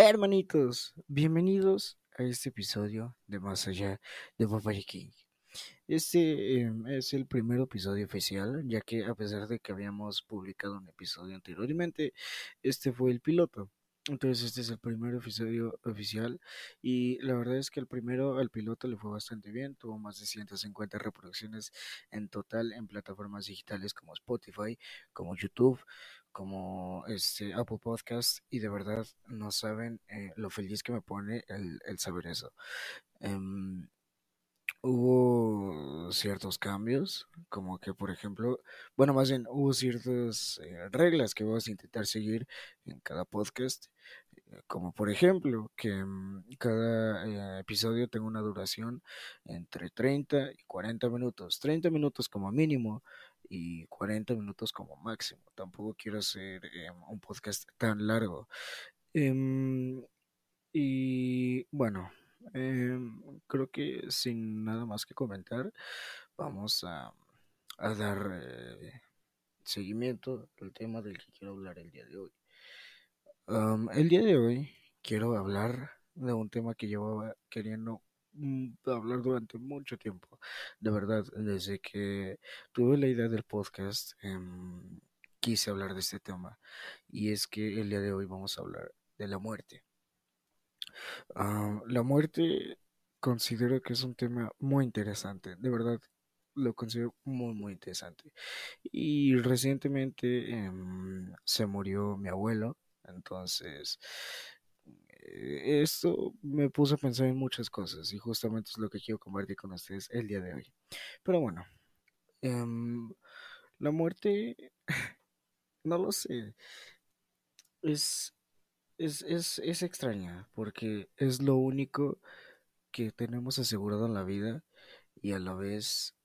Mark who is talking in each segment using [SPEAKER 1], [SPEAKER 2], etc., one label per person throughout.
[SPEAKER 1] Hermanitos, bienvenidos a este episodio de Más Allá de Papaya King. Este em, es el primer episodio oficial, ya que a pesar de que habíamos publicado un episodio anteriormente, este fue el piloto. Entonces este es el primer episodio oficial y la verdad es que el primero al piloto le fue bastante bien, tuvo más de 150 reproducciones en total en plataformas digitales como Spotify, como YouTube, como este Apple Podcast y de verdad no saben eh, lo feliz que me pone el, el saber eso. Em, hubo ciertos cambios, como que por ejemplo, bueno, más bien hubo ciertas eh, reglas que vamos a intentar seguir en cada podcast, eh, como por ejemplo que mm, cada episodio tenga una duración entre 30 y 40 minutos, 30 minutos como mínimo y 40 minutos como máximo. Tampoco quiero hacer em, un podcast tan largo. Em, y bueno, em, creo que sin nada más que comentar, vamos a, dar eh, seguimiento al tema del que quiero hablar el día de hoy. el día de hoy quiero hablar de un tema que llevaba queriendo hablar durante mucho tiempo. De verdad, desde que tuve la idea del podcast, em, quise hablar de este tema. Y es que el día de hoy vamos a hablar de la muerte. Ah, la muerte considero que es un tema muy interesante. De verdad, lo considero muy, muy interesante. Y recientemente em, se murió mi abuelo. Entonces, esto me puso a pensar en muchas cosas y justamente es lo que quiero compartir con ustedes el día de hoy. Pero bueno, em, la muerte, no lo sé, es, es, es, es extraña porque es lo único que tenemos asegurado en la vida y a la vez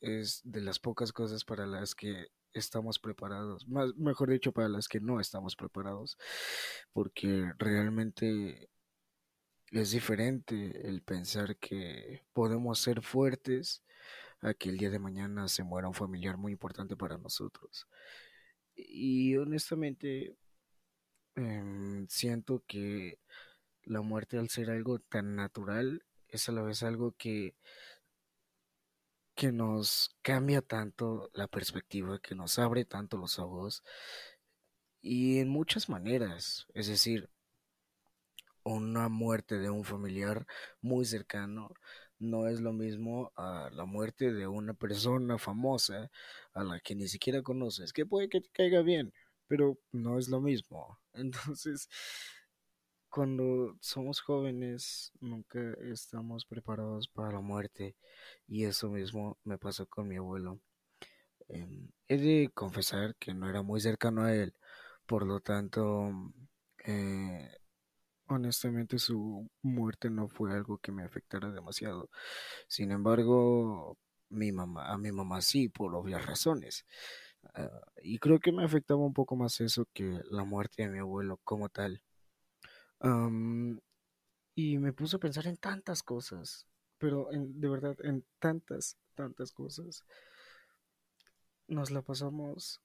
[SPEAKER 1] es de las pocas cosas para las que estamos preparados, más, mejor dicho, para las que no estamos preparados, porque realmente es diferente el pensar que podemos ser fuertes a que el día de mañana se muera un familiar muy importante para nosotros. Y honestamente, em, siento que la muerte al ser algo tan natural es a la vez algo que que nos cambia tanto la perspectiva, que nos abre tanto los ojos y en muchas maneras, es decir, una muerte de un familiar muy cercano no es lo mismo a la muerte de una persona famosa a la que ni siquiera conoces, que puede que te caiga bien, pero no es lo mismo. Entonces, cuando somos jóvenes nunca estamos preparados para la muerte y eso mismo me pasó con mi abuelo. Em, he de confesar que no era muy cercano a él, por lo tanto, eh, honestamente su muerte no fue algo que me afectara demasiado. Sin embargo, mi mamá, a mi mamá sí, por obvias razones. Ah, y creo que me afectaba un poco más eso que la muerte de mi abuelo como tal y me puso a pensar en tantas cosas, pero en, de verdad, en tantas, tantas cosas. Nos la pasamos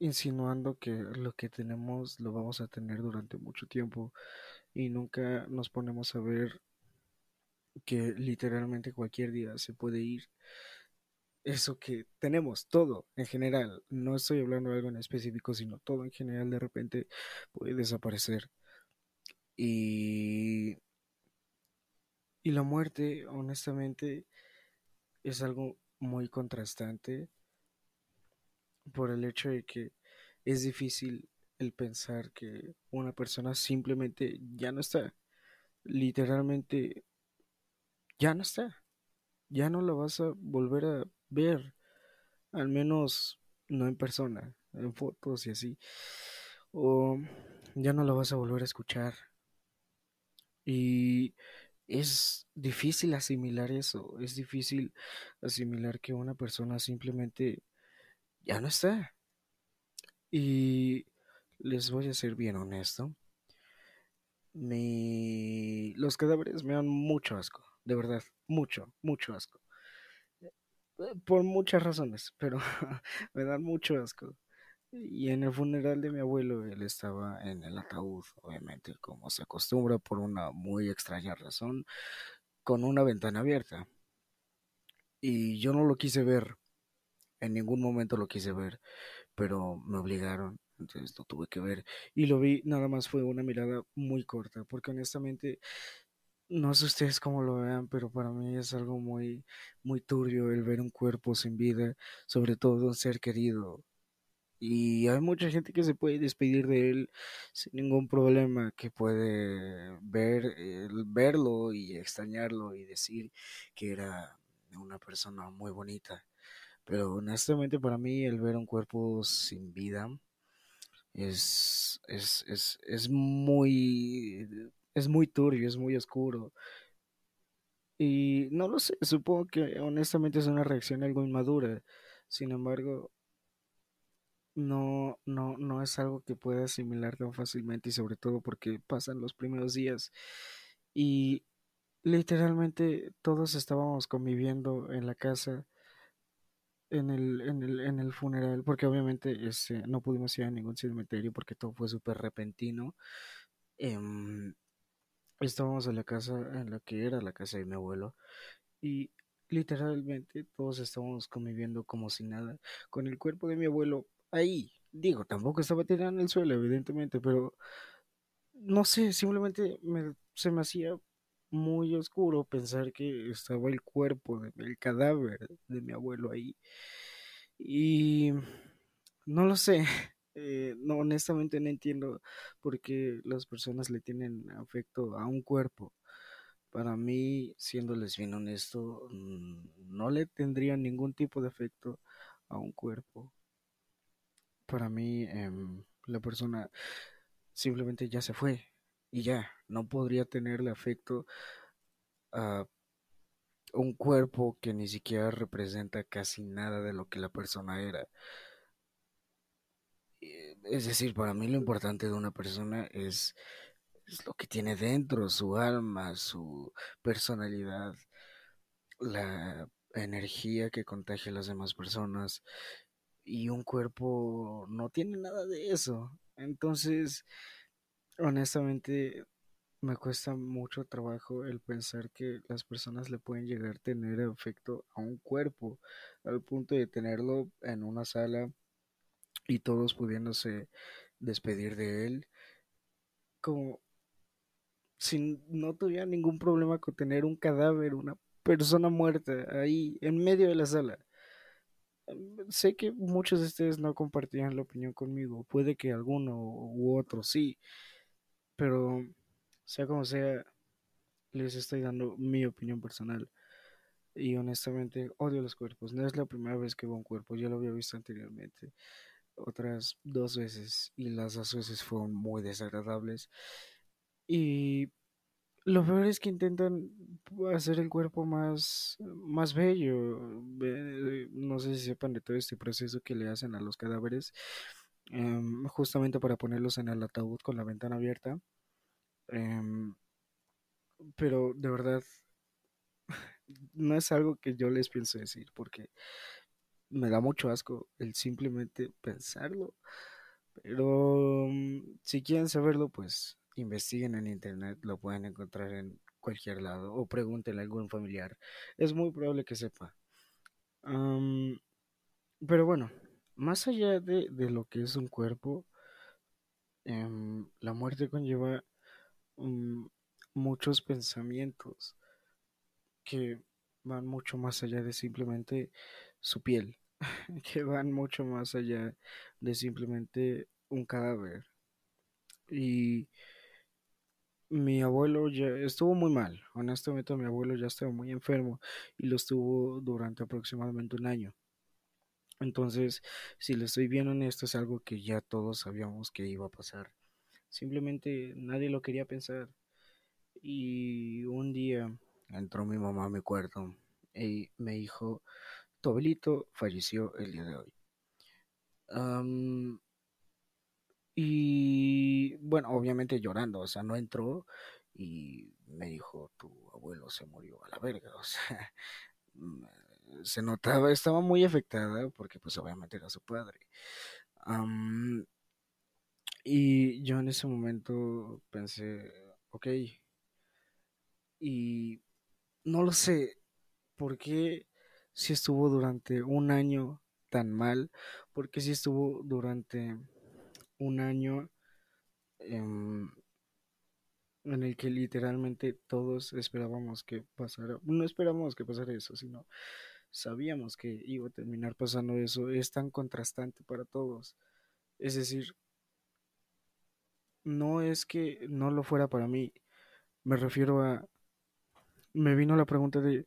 [SPEAKER 1] insinuando que lo que tenemos lo vamos a tener durante mucho tiempo y nunca nos ponemos a ver que literalmente cualquier día se puede ir eso que tenemos, todo en general, no estoy hablando de algo en específico, sino todo en general de repente puede desaparecer. Y, y la muerte, honestamente, es algo muy contrastante por el hecho de que es difícil el pensar que una persona simplemente ya no está. Literalmente ya no está. Ya no la vas a volver a ver, al menos no en persona, en fotos y así, o ya no lo vas a volver a escuchar. Y es difícil asimilar eso, es difícil asimilar que una persona simplemente ya no está. Y les voy a ser bien honesto. Los cadáveres me dan mucho asco, de verdad, mucho, mucho asco por muchas razones, pero me dan mucho asco. Y en el funeral de mi abuelo, él estaba en el ataúd, obviamente, como se acostumbra por una muy extraña razón, con una ventana abierta. Y yo no lo quise ver, en ningún momento lo quise ver, pero me obligaron, entonces lo tuve que ver. Y lo vi, nada más fue una mirada muy corta, porque honestamente, no sé ustedes cómo lo vean, pero para mí es algo muy, muy turbio el ver un cuerpo sin vida, sobre todo un ser querido. Y hay mucha gente que se puede despedir de él sin ningún problema, que puede ver, verlo y extrañarlo y decir que era una persona muy bonita. Pero honestamente para mí el ver un cuerpo sin vida es, es, es, es muy, es muy turbio, es muy oscuro. Y no lo sé, supongo que honestamente es una reacción algo inmadura. Sin embargo, no, no, no es algo que pueda asimilar tan fácilmente y sobre todo porque pasan los primeros días y literalmente todos estábamos conviviendo en la casa en el, en el, en el funeral porque obviamente este, no pudimos ir a ningún cementerio porque todo fue súper repentino. Em, estábamos en la casa en la que era la casa de mi abuelo y literalmente todos estábamos conviviendo como si nada con el cuerpo de mi abuelo ahí. Digo, tampoco estaba tirado en el suelo, evidentemente, pero no sé, simplemente me, se me hacía muy oscuro pensar que estaba el cuerpo, de- el cadáver de mi abuelo ahí. Y no lo sé, eh, no, honestamente no entiendo por qué las personas le tienen afecto a un cuerpo. Para mí, siéndoles bien honesto, mm, no le tendría ningún tipo de afecto a un cuerpo. Para mí, em, la persona simplemente ya se fue y ya, no podría tenerle afecto a un cuerpo que ni siquiera representa casi nada de lo que la persona era. Es decir, para mí lo importante de una persona es, es lo que tiene dentro, su alma, su personalidad, la energía que contagia a las demás personas y un cuerpo no tiene nada de eso. Entonces, honestamente, me cuesta mucho trabajo el pensar que las personas le pueden llegar a tener efecto a un cuerpo, al punto de tenerlo en una sala y todos pudiéndose despedir de él, como si no tuviera ningún problema con tener un cadáver, una persona muerta ahí en medio de la sala. Sé que muchos de ustedes no compartían la opinión conmigo, puede que alguno u otro sí, pero sea como sea, les estoy dando mi opinión personal. Y honestamente odio los cuerpos. No es la primera vez que veo un cuerpo, ya lo había visto anteriormente, otras dos veces, y las dos veces fueron muy desagradables. Y lo peor es que intentan hacer el cuerpo más, más bello. No sé si sepan de todo este proceso que le hacen a los cadáveres, em, justamente para ponerlos en el ataúd con la ventana abierta. Em, pero de verdad no es algo que yo les pienso decir porque me da mucho asco el simplemente pensarlo. Pero mm, si quieren saberlo, pues investiguen en internet, lo pueden encontrar en cualquier lado o pregúntenle a algún familiar. Es muy probable que sepa. Am, pero bueno, más allá de, de lo que es un cuerpo, em, la muerte conlleva mm, muchos pensamientos que van mucho más allá de simplemente su piel, que van mucho más allá de simplemente un cadáver. Y mi abuelo ya estuvo muy mal, honestamente mi abuelo ya estaba muy enfermo y lo estuvo durante aproximadamente un año. Entonces, si le estoy bien honesto, es algo que ya todos sabíamos que iba a pasar. Simplemente nadie lo quería pensar. Y un día entró mi mamá a mi cuarto y me dijo, tu abuelito falleció el día de hoy. Y bueno, obviamente llorando, o sea, no entró y me dijo, tu abuelo se murió a la verga, o sea, mm, se notaba, estaba muy afectada porque pues obviamente era su padre. y yo en ese momento pensé, ok, y no lo sé por qué si estuvo durante un año tan mal, por qué si estuvo durante un año em, en el que literalmente todos esperábamos que pasara, no esperábamos que pasara eso, sino sabíamos que iba a terminar pasando eso, es tan contrastante para todos. Es decir, no es que no lo fuera para mí, me refiero a, me vino la pregunta de,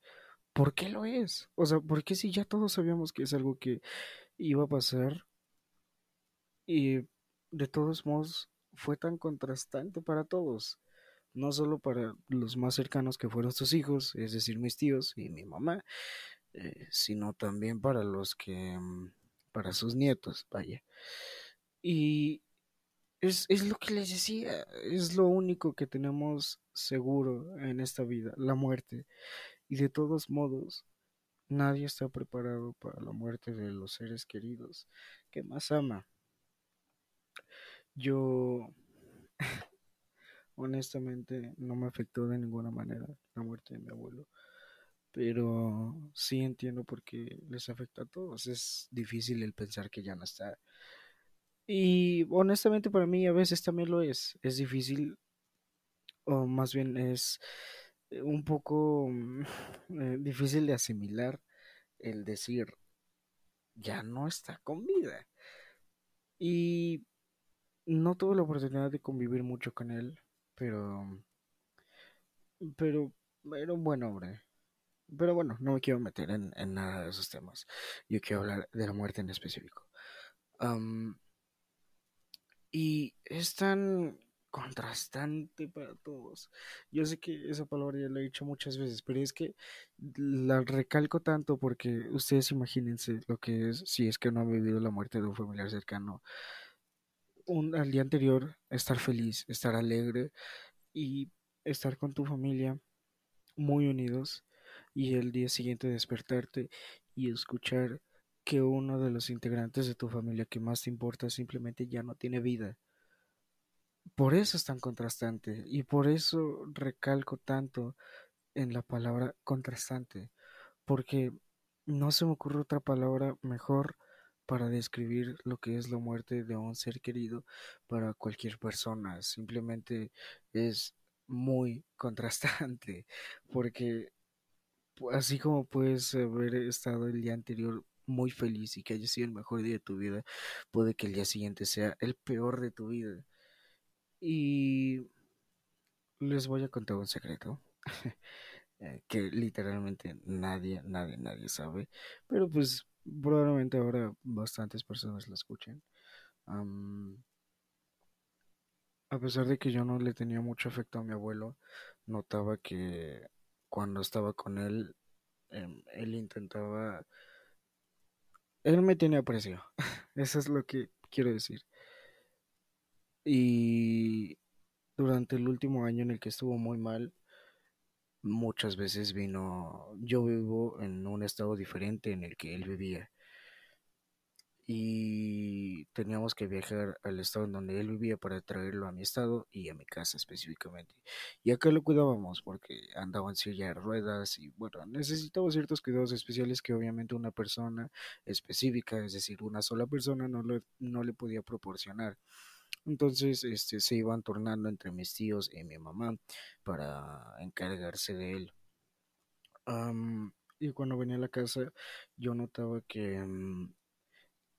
[SPEAKER 1] ¿por qué lo es? O sea, ¿por qué si ya todos sabíamos que es algo que iba a pasar y de todos modos fue tan contrastante para todos? No solo para los más cercanos que fueron sus hijos, es decir, mis tíos y mi mamá, eh, sino también para los que, mm, para sus nietos, vaya. Y es, es lo que les decía, es lo único que tenemos seguro en esta vida, la muerte. Y de todos modos, nadie está preparado para la muerte de los seres queridos que más ama. Yo, honestamente, no me afectó de ninguna manera la muerte de mi abuelo pero sí entiendo por qué les afecta a todos. Es difícil el pensar que ya no está. Y honestamente para mí a veces también lo es. Es difícil, o más bien es un poco mm, eh, difícil de asimilar el decir, ya no está con vida. Y no tuve la oportunidad de convivir mucho con él, pero... Pero era un buen hombre. Pero bueno, no me quiero meter en, nada de esos temas. Yo quiero hablar de la muerte en específico. y es tan contrastante para todos. Yo sé que esa palabra ya la he dicho muchas veces, pero es que la recalco tanto porque ustedes imagínense lo que es si es que no han vivido la muerte de un familiar cercano. Un, al día anterior, estar feliz, estar alegre y estar con tu familia muy unidos y el día siguiente despertarte y escuchar que uno de los integrantes de tu familia que más te importa simplemente ya no tiene vida. Por eso es tan contrastante y por eso recalco tanto en la palabra contrastante, porque no se me ocurre otra palabra mejor para describir lo que es la muerte de un ser querido para cualquier persona. Simplemente es muy contrastante, porque así como puedes haber estado el día anterior muy feliz y que haya sido el mejor día de tu vida, puede que el día siguiente sea el peor de tu vida. Y les voy a contar un secreto eh, que literalmente nadie, nadie, nadie sabe, pero pues probablemente ahora bastantes personas lo escuchen. a pesar de que yo no le tenía mucho afecto a mi abuelo, notaba que cuando estaba con él, em, él intentaba... Él me tenía aprecio. Eso es lo que quiero decir. Y durante el último año en el que estuvo muy mal, muchas veces vino, yo vivo en un estado diferente en el que él vivía y teníamos que viajar al estado en donde él vivía para traerlo a mi estado y a mi casa específicamente. Y acá lo cuidábamos porque andaba en silla de ruedas y bueno, necesitaba ciertos cuidados especiales que obviamente una persona específica, es decir, una sola persona no, no le podía proporcionar. Entonces, este, se iban tornando entre mis tíos y mi mamá para encargarse de él. y cuando venía a la casa, yo notaba que mm,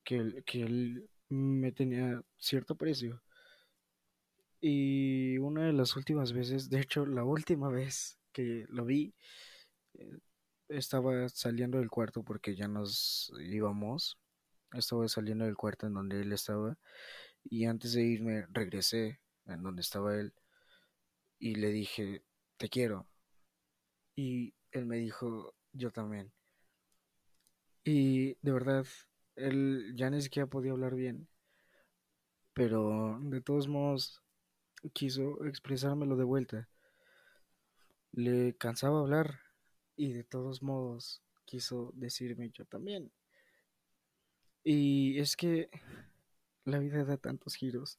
[SPEAKER 1] que, que él me tenía cierto precio. Y una de las últimas veces, de hecho la última vez que lo vi, eh, estaba saliendo del cuarto porque ya nos íbamos. Estaba saliendo del cuarto en donde él estaba. Y antes de irme regresé en donde estaba él. Y le dije, te quiero. Y él me dijo, yo también. Y de verdad él ya ni siquiera podía hablar bien, pero de todos modos quiso expresármelo de vuelta. Le cansaba hablar y de todos modos quiso decirme yo también. Y es que la vida da tantos giros.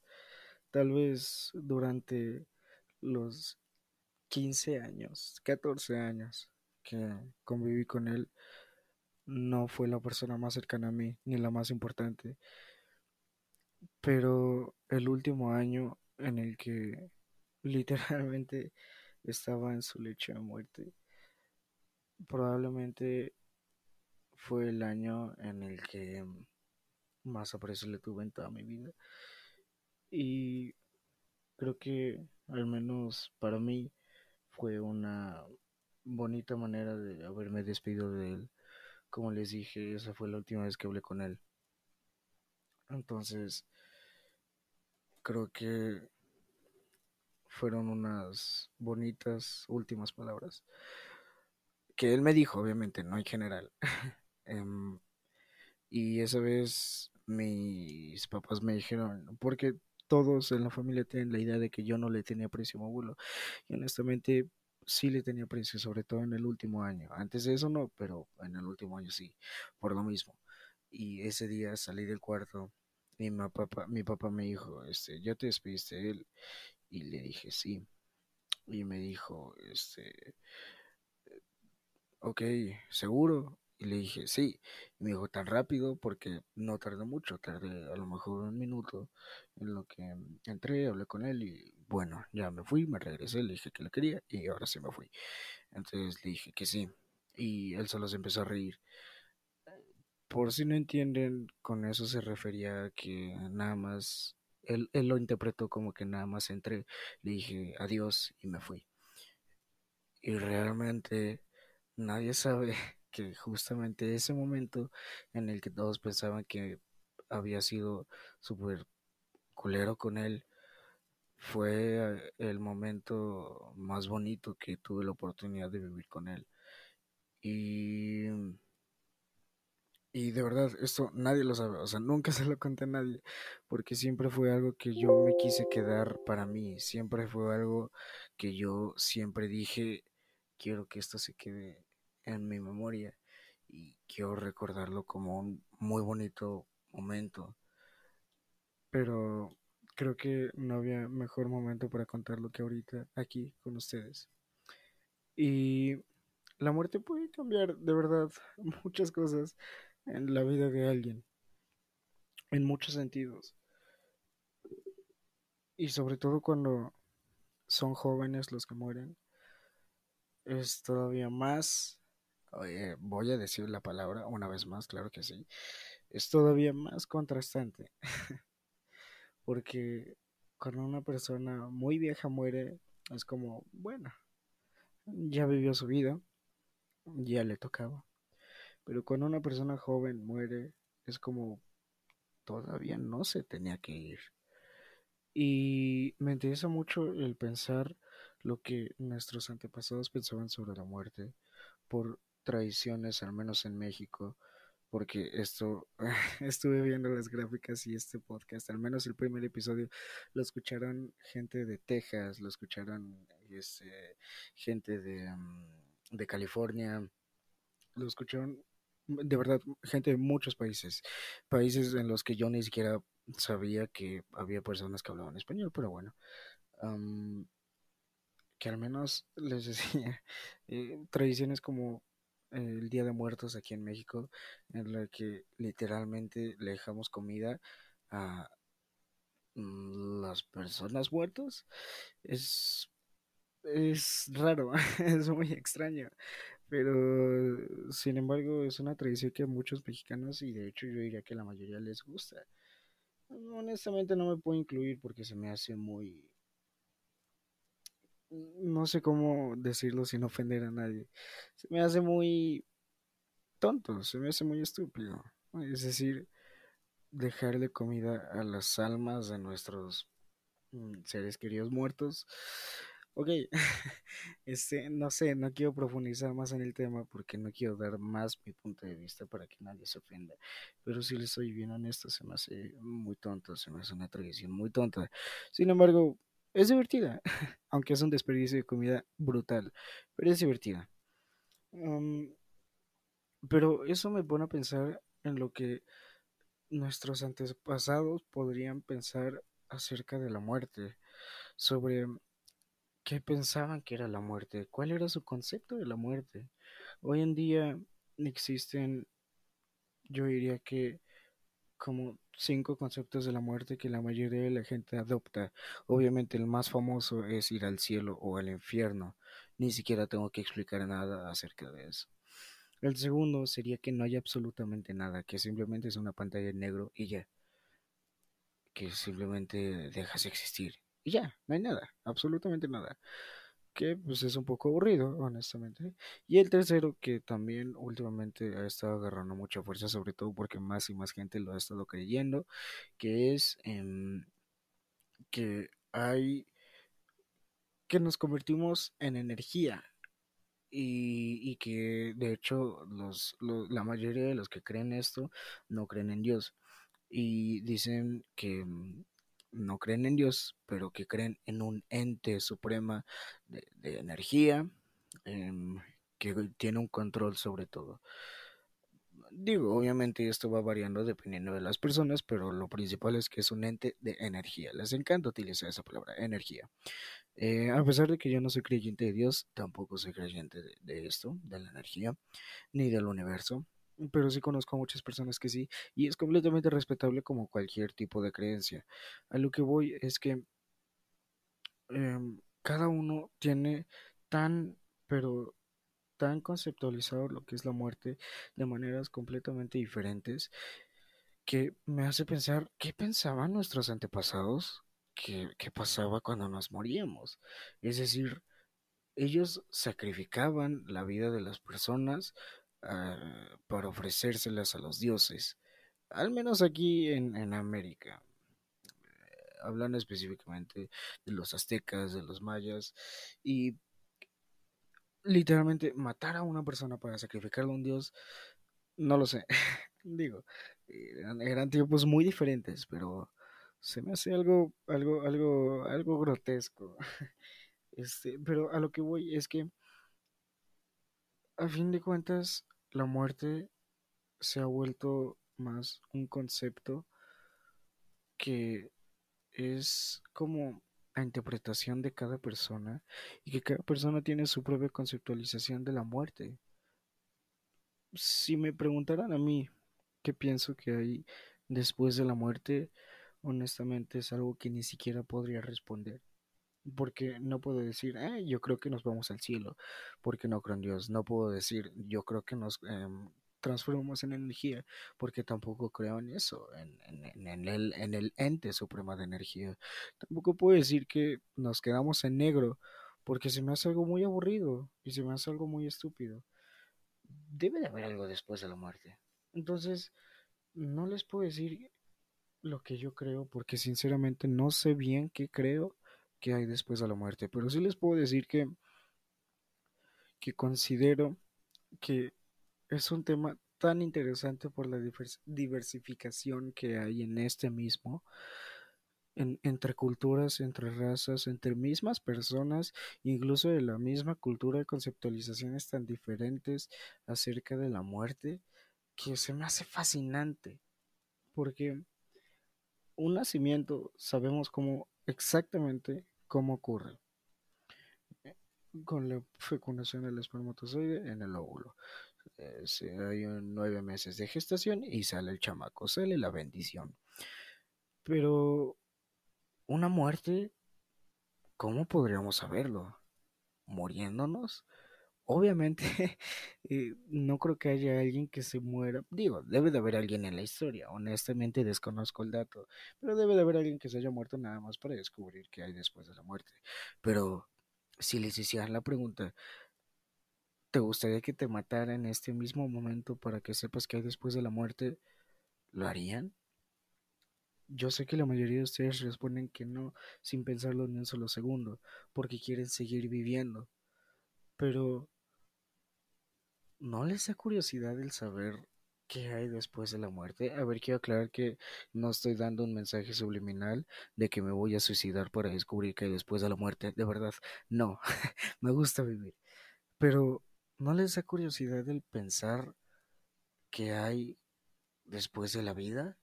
[SPEAKER 1] Tal vez durante los 15 años, 14 años que conviví con él, no fue la persona más cercana a mí, ni la más importante. Pero el último año en el que literalmente estaba en su lecho de muerte, probablemente fue el año en el que más aprecio le tuve en toda mi vida. Y creo que, al menos para mí, fue una bonita manera de haberme despedido de él. Como les dije, esa fue la última vez que hablé con él. Entonces, creo que fueron unas bonitas últimas palabras que él me dijo, obviamente, no en general. Em, y esa vez mis papás me dijeron, porque todos en la familia tienen la idea de que yo no le tenía precio a mi. Y honestamente sí le tenía precio, sobre todo en el último año. Antes de eso no, pero en el último año sí, por lo mismo. Y ese día salí del cuarto y mi papá, mi papá me dijo, este, ¿ya te despediste de él? Y le dije, sí. Y me dijo, este, ok, ¿seguro? Y le dije, sí. Y me dijo, tan rápido porque no tardó mucho, tardé a lo mejor un minuto en lo que entré, hablé con él y bueno, ya me fui, me regresé, le dije que lo quería y ahora sí me fui. Entonces le dije que sí. Y él solo se empezó a reír. Por si no entienden, con eso se refería a que nada más, él, él lo interpretó como que nada más entré, le dije adiós y me fui. Y realmente nadie sabe que justamente ese momento en el que todos pensaban que había sido súper culero con él, fue el momento más bonito que tuve la oportunidad de vivir con él. Y, y de verdad, esto nadie lo sabe, o sea, nunca se lo conté a nadie, porque siempre fue algo que yo me quise quedar para mí, siempre fue algo que yo siempre dije, quiero que esto se quede en mi memoria y quiero recordarlo como un muy bonito momento. Pero creo que no había mejor momento para contarlo que ahorita aquí con ustedes. Y la muerte puede cambiar de verdad muchas cosas en la vida de alguien, en muchos sentidos. Y sobre todo cuando son jóvenes los que mueren, es todavía más Oye, voy a decir la palabra una vez más, claro que sí. Es todavía más contrastante. Porque cuando una persona muy vieja muere, es como, bueno, ya vivió su vida, ya le tocaba. Pero cuando una persona joven muere, es como, todavía no se tenía que ir. Y me interesa mucho el pensar lo que nuestros antepasados pensaban sobre la muerte, por tradiciones, al menos en México, porque esto, estuve viendo las gráficas y este podcast, al menos el primer episodio, lo escucharon gente de Texas, lo escucharon este, gente de, mm, de California, lo escucharon de verdad gente de muchos países, países en los que yo ni siquiera sabía que había personas que hablaban español, pero bueno que al menos les decía, eh, tradiciones como el Día de Muertos aquí en México, en la que literalmente le dejamos comida a mm, las personas muertas, es, es raro, es muy extraño, pero sin embargo es una tradición que muchos mexicanos y de hecho yo diría que la mayoría les gusta. Honestamente no me puedo incluir porque se me hace muy no sé cómo decirlo sin ofender a nadie. Se me hace muy tonto, se me hace muy estúpido. Es decir, dejarle comida a las almas de nuestros mm, seres queridos muertos. Ok, este, no sé, no quiero profundizar más en el tema porque no quiero dar más mi punto de vista para que nadie se ofenda. Pero si les soy bien honesto, se me hace muy tonto, se me hace una tradición muy tonta. Sin embargo, es divertida, aunque es un desperdicio de comida brutal, pero es divertida. pero eso me pone a pensar en lo que nuestros antepasados podrían pensar acerca de la muerte, sobre qué pensaban que era la muerte, cuál era su concepto de la muerte. Hoy en día existen, yo diría que como cinco conceptos de la muerte que la mayoría de la gente adopta. Obviamente el más famoso es ir al cielo o al infierno. Ni siquiera tengo que explicar nada acerca de eso. El segundo sería que no hay absolutamente nada, que simplemente es una pantalla en negro y ya. Que simplemente dejas de existir. Y ya, no hay nada, absolutamente nada. Que pues es un poco aburrido, honestamente. Y el tercero, que también últimamente ha estado agarrando mucha fuerza, sobre todo porque más y más gente lo ha estado creyendo, que es em, que hay que nos convertimos en energía y, y que de hecho los, la mayoría de los que creen esto no creen en Dios y dicen que mm, no creen en Dios, pero que creen en un ente suprema de, energía em, que tiene un control sobre todo. Digo, obviamente esto va variando dependiendo de las personas, pero lo principal es que es un ente de energía. Les encanta utilizar esa palabra, energía. Eh, a pesar de que yo no soy creyente de Dios, tampoco soy creyente de esto, de la energía, ni del universo, pero sí conozco a muchas personas que sí, y es completamente respetable como cualquier tipo de creencia. A lo que voy es que em, cada uno tiene tan, pero tan conceptualizado lo que es la muerte de maneras completamente diferentes que me hace pensar qué pensaban nuestros antepasados, qué pasaba cuando nos moríamos. Es decir, ellos sacrificaban la vida de las personas ah, para ofrecérselas a los dioses, al menos aquí en, en América, hablando específicamente de los aztecas, de los mayas, y literalmente matar a una persona para sacrificarle a un dios, no lo sé, digo, eran, eran tiempos muy diferentes, pero se me hace algo, algo, algo, algo grotesco. Este, pero a lo que voy es que a fin de cuentas la muerte se ha vuelto más un concepto que es como la interpretación de cada persona y que cada persona tiene su propia conceptualización de la muerte. Si me preguntaran a mí qué pienso que hay después de la muerte, honestamente es algo que ni siquiera podría responder. Porque no puedo decir, "Ah, yo creo que nos vamos al cielo, porque no creo en Dios. No puedo decir, yo creo que nos em, transformamos en energía, porque tampoco creo en eso, en, en- en- el, en el ente suprema de energía. Tampoco puedo decir que nos quedamos en negro, porque se me hace algo muy aburrido y se me hace algo muy estúpido. Debe de haber algo después de la muerte. Entonces, no les puedo decir lo que yo creo, porque sinceramente no sé bien qué creo que hay después de la muerte, pero sí les puedo decir que, que considero que es un tema tan interesante por la divers- diversificación que hay en este mismo, en- entre culturas, entre razas, entre mismas personas, incluso de la misma cultura, conceptualizaciones tan diferentes acerca de la muerte, que se me hace fascinante, porque un nacimiento sabemos cómo exactamente cómo ocurre con la fecundación del espermatozoide en el óvulo. Eh, hay nueve meses de gestación y sale el chamaco, sale la bendición. Pero una muerte, ¿cómo podríamos saberlo? ¿Muriéndonos? Obviamente, eh, no creo que haya alguien que se muera. Digo, debe de haber alguien en la historia. Honestamente desconozco el dato. Pero debe de haber alguien que se haya muerto nada más para descubrir qué hay después de la muerte. Pero si les hicieran la pregunta, ¿te gustaría que te matara en este mismo momento para que sepas qué hay después de la muerte? ¿Lo harían? Yo sé que la mayoría de ustedes responden que no, sin pensarlo ni un solo segundo, porque quieren seguir viviendo. Pero ¿No les da curiosidad el saber qué hay después de la muerte? A ver, quiero aclarar que no estoy dando un mensaje subliminal de que me voy a suicidar para descubrir qué hay después de la muerte. De verdad, no. me gusta vivir. Pero ¿no les da curiosidad el pensar qué hay después de la vida?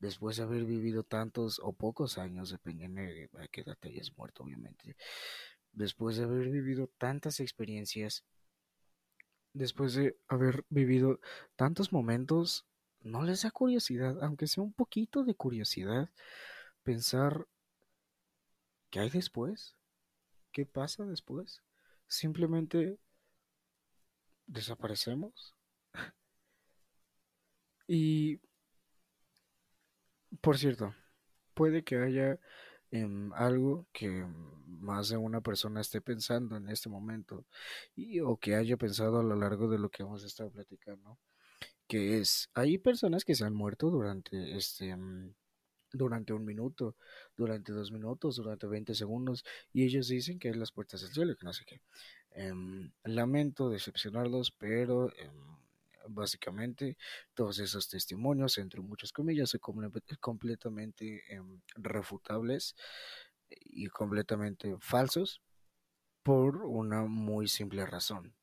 [SPEAKER 1] después de haber vivido tantos o pocos años, dependiendo de qué edad te hayas muerto, obviamente, después de haber vivido tantas experiencias, después de haber vivido tantos momentos, ¿no les da curiosidad, aunque sea un poquito de curiosidad, pensar qué hay después? ¿Qué pasa después? Simplemente desaparecemos. y, por cierto, puede que haya algo que más de una persona esté pensando en este momento y, o que haya pensado a lo largo de lo que hemos estado platicando, que es, hay personas que se han muerto durante este mm, durante un minuto, durante dos minutos, durante 20 segundos, y ellos dicen que es las puertas del cielo, que no sé qué. Em, lamento decepcionarlos, pero em, básicamente todos esos testimonios, entre muchas comillas, son completamente em, refutables y completamente falsos por una muy simple razón.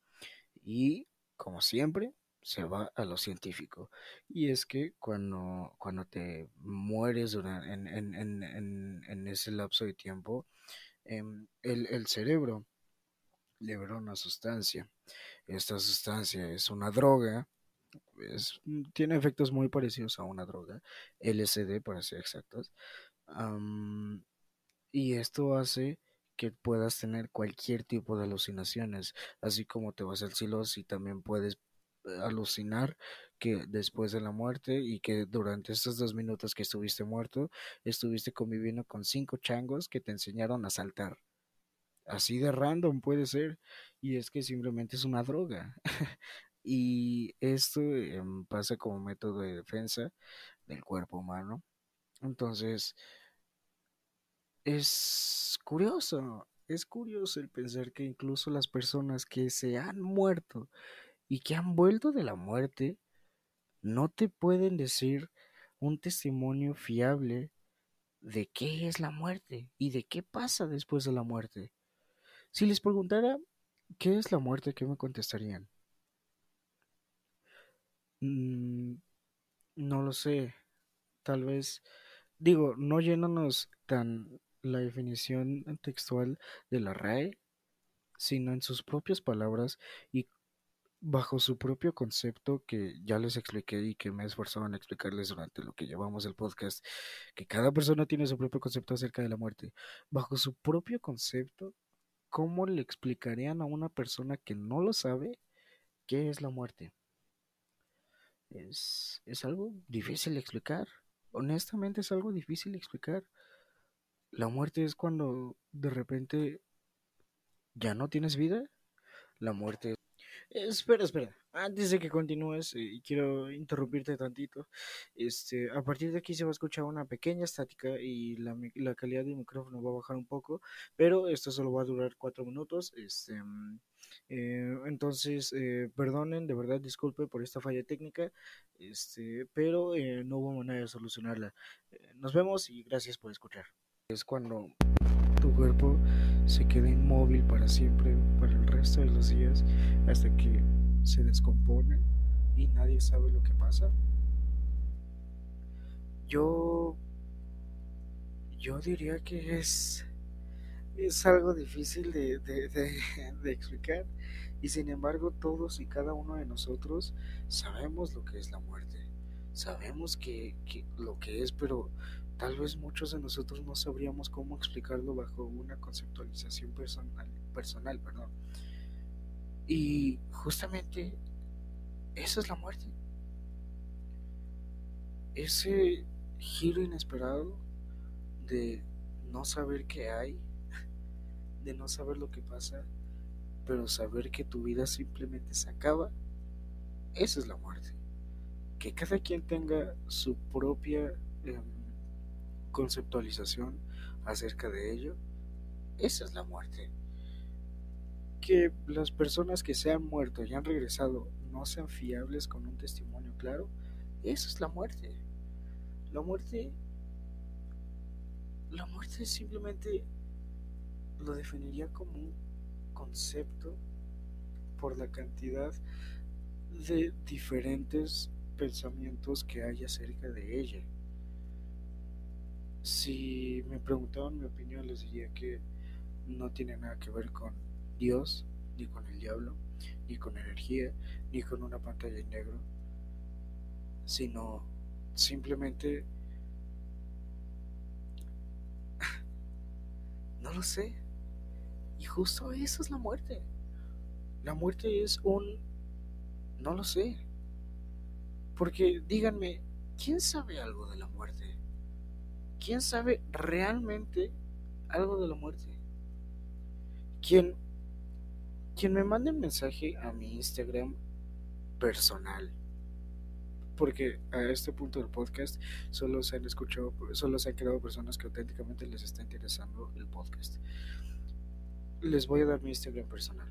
[SPEAKER 1] Y, como siempre, se va a lo científico. Y es que cuando, cuando te mueres en, en, en, en, ese lapso de tiempo, el, el cerebro libera una sustancia. Esta sustancia es una droga, es, tiene efectos muy parecidos a una droga, LSD para ser exactos. y esto hace que puedas tener cualquier tipo de alucinaciones, así como te vas al cielo y también puedes alucinar que después de la muerte y que durante estos dos minutos que estuviste muerto, estuviste conviviendo con cinco changos que te enseñaron a saltar. Así de random puede ser. Y es que simplemente es una droga. y esto em, pasa como método de defensa del cuerpo humano. Entonces, es curioso, es curioso el pensar que incluso las personas que se han muerto y que han vuelto de la muerte, no te pueden decir un testimonio fiable de qué es la muerte y de qué pasa después de la muerte. Si les preguntara qué es la muerte, ¿qué me contestarían? Mm, no lo sé. Tal vez, digo, no llenándonos tan la definición textual de la RAE, sino en sus propias palabras y bajo su propio concepto que ya les expliqué y que me he esforzado en explicarles durante lo que llevamos el podcast, que cada persona tiene su propio concepto acerca de la muerte. Bajo su propio concepto, ¿cómo le explicarían a una persona que no lo sabe qué es la muerte? Es, es algo difícil de explicar. Honestamente es algo difícil de explicar. La muerte es cuando de repente ya no tienes vida. La muerte Espera, espera. Antes de que continúes, eh, quiero interrumpirte tantito. Este, a partir de aquí se va a escuchar una pequeña estática y la, la calidad del micrófono va a bajar un poco, pero esto solo va a durar cuatro minutos. Este, mm, eh, entonces, eh, perdonen, de verdad disculpe por esta falla técnica, este, pero no hubo manera de solucionarla. nos vemos y gracias por escuchar. Es cuando tu cuerpo se queda inmóvil para siempre, para el resto de los días, hasta que se descompone y nadie sabe lo que pasa. Yo, yo diría que es, es algo difícil de, de explicar y sin embargo todos y cada uno de nosotros sabemos lo que es la muerte, sabemos que, que lo que es, pero Tal vez muchos de nosotros no sabríamos cómo explicarlo bajo una conceptualización personal, personal perdón. Y justamente esa es la muerte. Ese giro inesperado de no saber qué hay, de no saber lo que pasa, pero saber que tu vida simplemente se acaba, esa es la muerte. Que cada quien tenga su propia... Em, conceptualización acerca de ello, esa es la muerte. Que las personas que se han muerto y han regresado no sean fiables con un testimonio claro, esa es la muerte. La muerte, la muerte simplemente lo definiría como un concepto por la cantidad de diferentes pensamientos que hay acerca de ella si me preguntaban mi opinión, les diría que no tiene nada que ver con Dios, ni con el diablo, ni con energía, ni con una pantalla en negro, sino simplemente... no lo sé. Y justo eso es la muerte. La muerte es un... no lo sé. Porque díganme, ¿quién sabe algo de la muerte? ¿Quién sabe realmente algo de la muerte? ¿Quién, quien me mande un mensaje a mi Instagram personal porque a este punto del podcast solo se han escuchado, solo se han quedado personas que auténticamente les está interesando el podcast. Les voy a dar mi Instagram personal.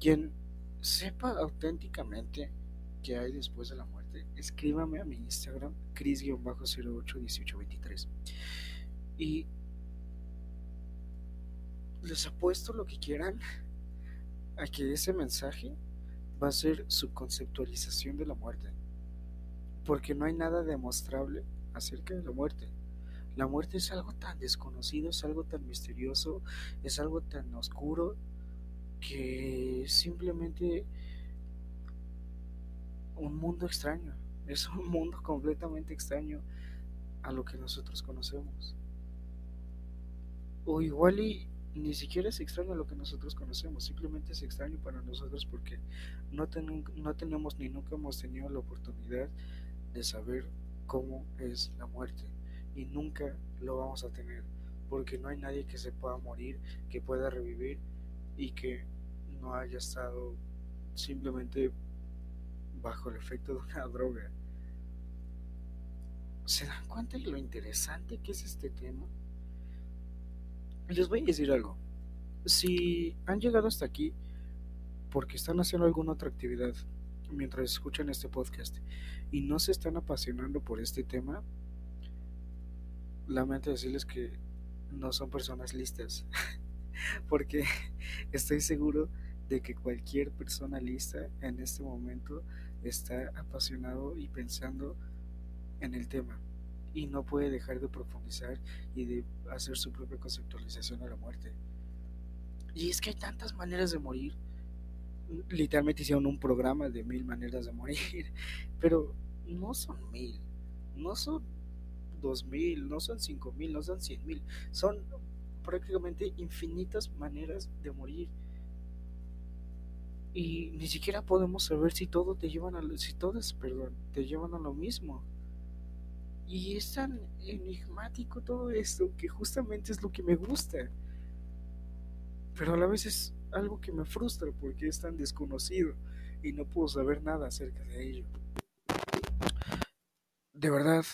[SPEAKER 1] Quien sepa auténticamente qué hay después de la muerte, escríbame a mi Instagram, cris-081823. Y les apuesto lo que quieran a que ese mensaje va a ser su conceptualización de la muerte porque no hay nada demostrable acerca de la muerte. La muerte es algo tan desconocido, es algo tan misterioso, es algo tan oscuro que simplemente un mundo extraño, es un mundo completamente extraño a lo que nosotros conocemos. O igual y ni siquiera es extraño a lo que nosotros conocemos, simplemente es extraño para nosotros porque no, no tenemos ni nunca hemos tenido la oportunidad de saber cómo es la muerte y nunca lo vamos a tener porque no hay nadie que se pueda morir, que pueda revivir y que no haya estado simplemente bajo el efecto de una droga. ¿Se dan cuenta de lo interesante que es este tema? Les voy a decir algo. Si han llegado hasta aquí porque están haciendo alguna otra actividad mientras escuchan este podcast y no se están apasionando por este tema, lamento decirles que no son personas listas, porque estoy seguro de que cualquier persona lista en este momento está apasionado y pensando en el tema y no puede dejar de profundizar y de hacer su propia conceptualización de la muerte. Y es que hay tantas maneras de morir literalmente hicieron un programa de mil maneras de morir, pero no son mil, no son dos mil, no son cinco mil, no son cien mil, son prácticamente infinitas maneras de morir. Y ni siquiera podemos saber si todo te llevan a si todas, perdón, te llevan a lo mismo. Y es tan enigmático todo esto que justamente es lo que me gusta. Pero a la vez es algo que me frustra porque es tan desconocido y no puedo saber nada acerca de ello. De verdad,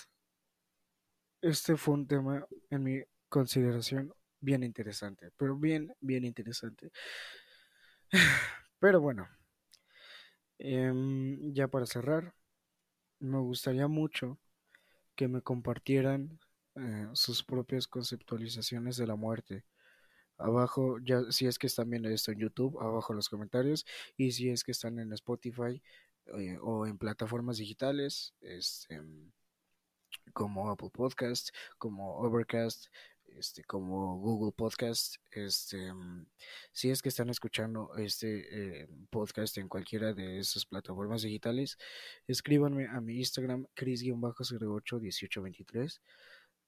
[SPEAKER 1] este fue un tema en mi consideración bien interesante, pero bien, bien interesante. Pero bueno, em, ya para cerrar, me gustaría mucho que me compartieran eh, sus propias conceptualizaciones de la muerte. Abajo, ya si es que están viendo esto en YouTube, abajo en los comentarios, y si es que están en Spotify eh, o en plataformas digitales, este, como Apple Podcast, como Overcast, este, como Google Podcast, este, si es que están escuchando este eh, podcast en cualquiera de esas plataformas digitales, escríbanme a mi Instagram, cris-081823,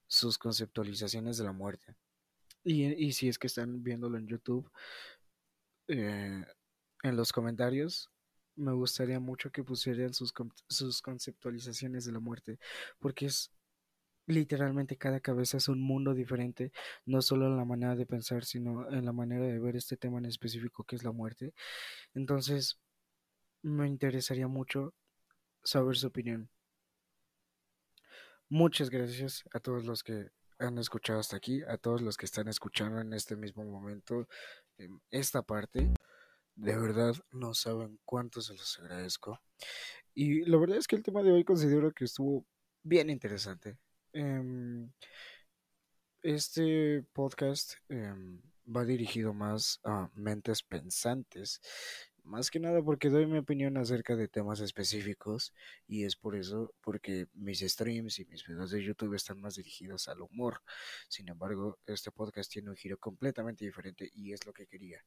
[SPEAKER 1] sus conceptualizaciones de la muerte. Y, si es que están viéndolo en YouTube, eh, en los comentarios, me gustaría mucho que pusieran sus, sus conceptualizaciones de la muerte, porque es literalmente cada cabeza es un mundo diferente, no solo en la manera de pensar, sino en la manera de ver este tema en específico que es la muerte. Entonces, me interesaría mucho saber su opinión. Muchas gracias a todos los que han escuchado hasta aquí, a todos los que están escuchando en este mismo momento esta parte. De verdad no saben cuánto se los agradezco. Y la verdad es que el tema de hoy considero que estuvo bien interesante. Em, este podcast em, va dirigido más a mentes pensantes, más que nada porque doy mi opinión acerca de temas específicos y es por eso, porque mis streams y mis videos de YouTube están más dirigidos al humor. Sin embargo, este podcast tiene un giro completamente diferente y es lo que quería.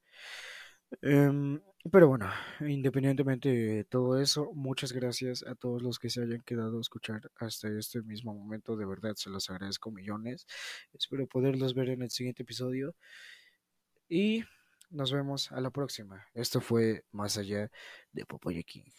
[SPEAKER 1] Em, pero bueno, independientemente de todo eso, muchas gracias a todos los que se hayan quedado a escuchar hasta este mismo momento. De verdad, se los agradezco millones. Espero poderlos ver en el siguiente episodio. Y nos vemos a la próxima. Esto fue Más allá de Popoye King.